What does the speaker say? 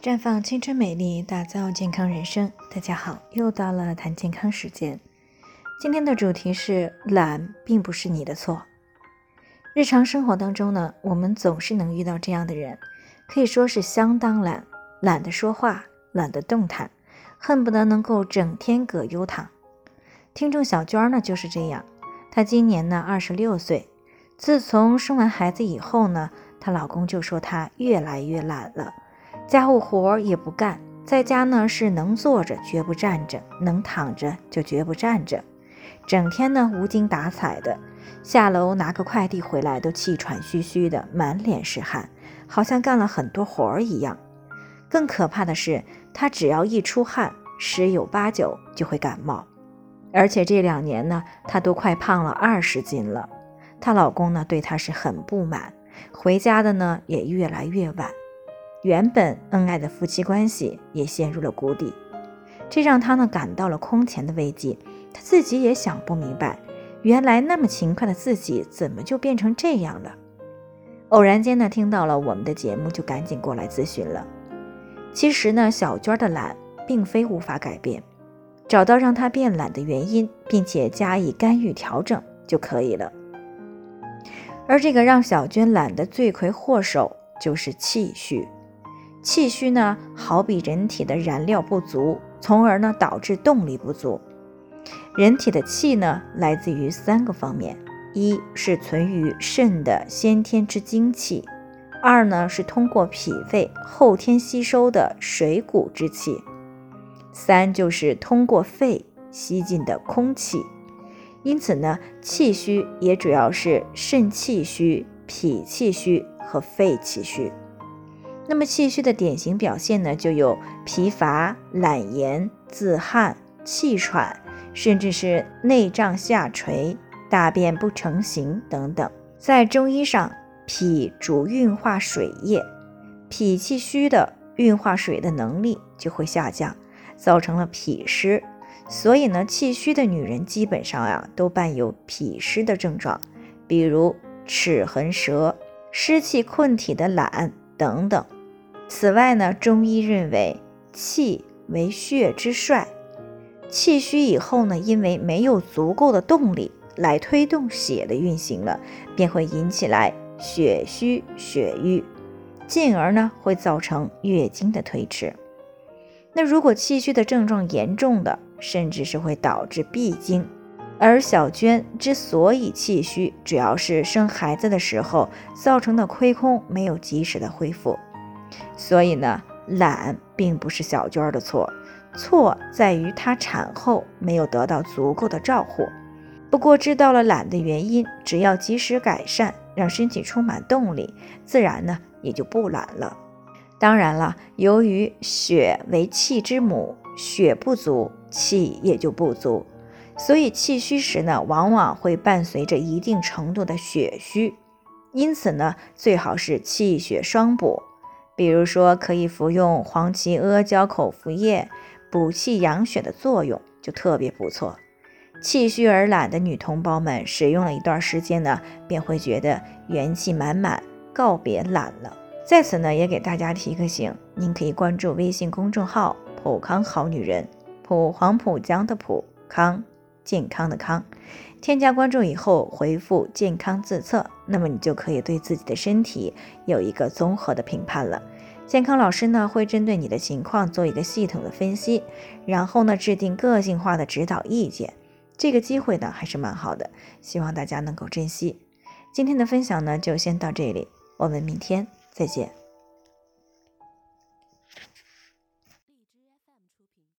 绽放青春美丽，打造健康人生。大家好，又到了谈健康时间。今天的主题是懒，并不是你的错。日常生活当中呢，我们总是能遇到这样的人，可以说是相当懒，懒得说话，懒得动弹，恨不得能够整天葛优躺。听众小娟呢就是这样，她今年呢二十六岁，自从生完孩子以后呢，她老公就说她越来越懒了。家务活也不干，在家呢是能坐着绝不站着，能躺着就绝不站着，整天呢无精打采的，下楼拿个快递回来都气喘吁吁的，满脸是汗，好像干了很多活儿一样。更可怕的是，她只要一出汗，十有八九就会感冒，而且这两年呢，她都快胖了二十斤了。她老公呢对她是很不满，回家的呢也越来越晚。原本恩爱的夫妻关系也陷入了谷底，这让他呢感到了空前的危机。他自己也想不明白，原来那么勤快的自己怎么就变成这样了？偶然间呢听到了我们的节目，就赶紧过来咨询了。其实呢，小娟的懒并非无法改变，找到让她变懒的原因，并且加以干预调整就可以了。而这个让小娟懒的罪魁祸首就是气虚。气虚呢，好比人体的燃料不足，从而呢导致动力不足。人体的气呢，来自于三个方面：一是存于肾的先天之精气；二呢是通过脾胃后天吸收的水谷之气；三就是通过肺吸进的空气。因此呢，气虚也主要是肾气虚、脾气虚和肺气虚。那么气虚的典型表现呢，就有疲乏、懒言、自汗、气喘，甚至是内脏下垂、大便不成形等等。在中医上，脾主运化水液，脾气虚的运化水的能力就会下降，造成了脾湿。所以呢，气虚的女人基本上呀都伴有脾湿的症状，比如齿痕舌、湿气困体的懒等等。此外呢，中医认为气为血之帅，气虚以后呢，因为没有足够的动力来推动血的运行了，便会引起来血虚血瘀，进而呢会造成月经的推迟。那如果气虚的症状严重的，甚至是会导致闭经。而小娟之所以气虚，主要是生孩子的时候造成的亏空没有及时的恢复。所以呢，懒并不是小娟的错，错在于她产后没有得到足够的照护。不过知道了懒的原因，只要及时改善，让身体充满动力，自然呢也就不懒了。当然了，由于血为气之母，血不足，气也就不足，所以气虚时呢，往往会伴随着一定程度的血虚。因此呢，最好是气血双补。比如说，可以服用黄芪阿胶口服液，补气养血的作用就特别不错。气虚而懒的女同胞们，使用了一段时间呢，便会觉得元气满满，告别懒了。在此呢，也给大家提个醒，您可以关注微信公众号“普康好女人”，普黄浦江的普康，健康的康。添加关注以后，回复“健康自测”，那么你就可以对自己的身体有一个综合的评判了。健康老师呢会针对你的情况做一个系统的分析，然后呢制定个性化的指导意见。这个机会呢还是蛮好的，希望大家能够珍惜。今天的分享呢就先到这里，我们明天再见。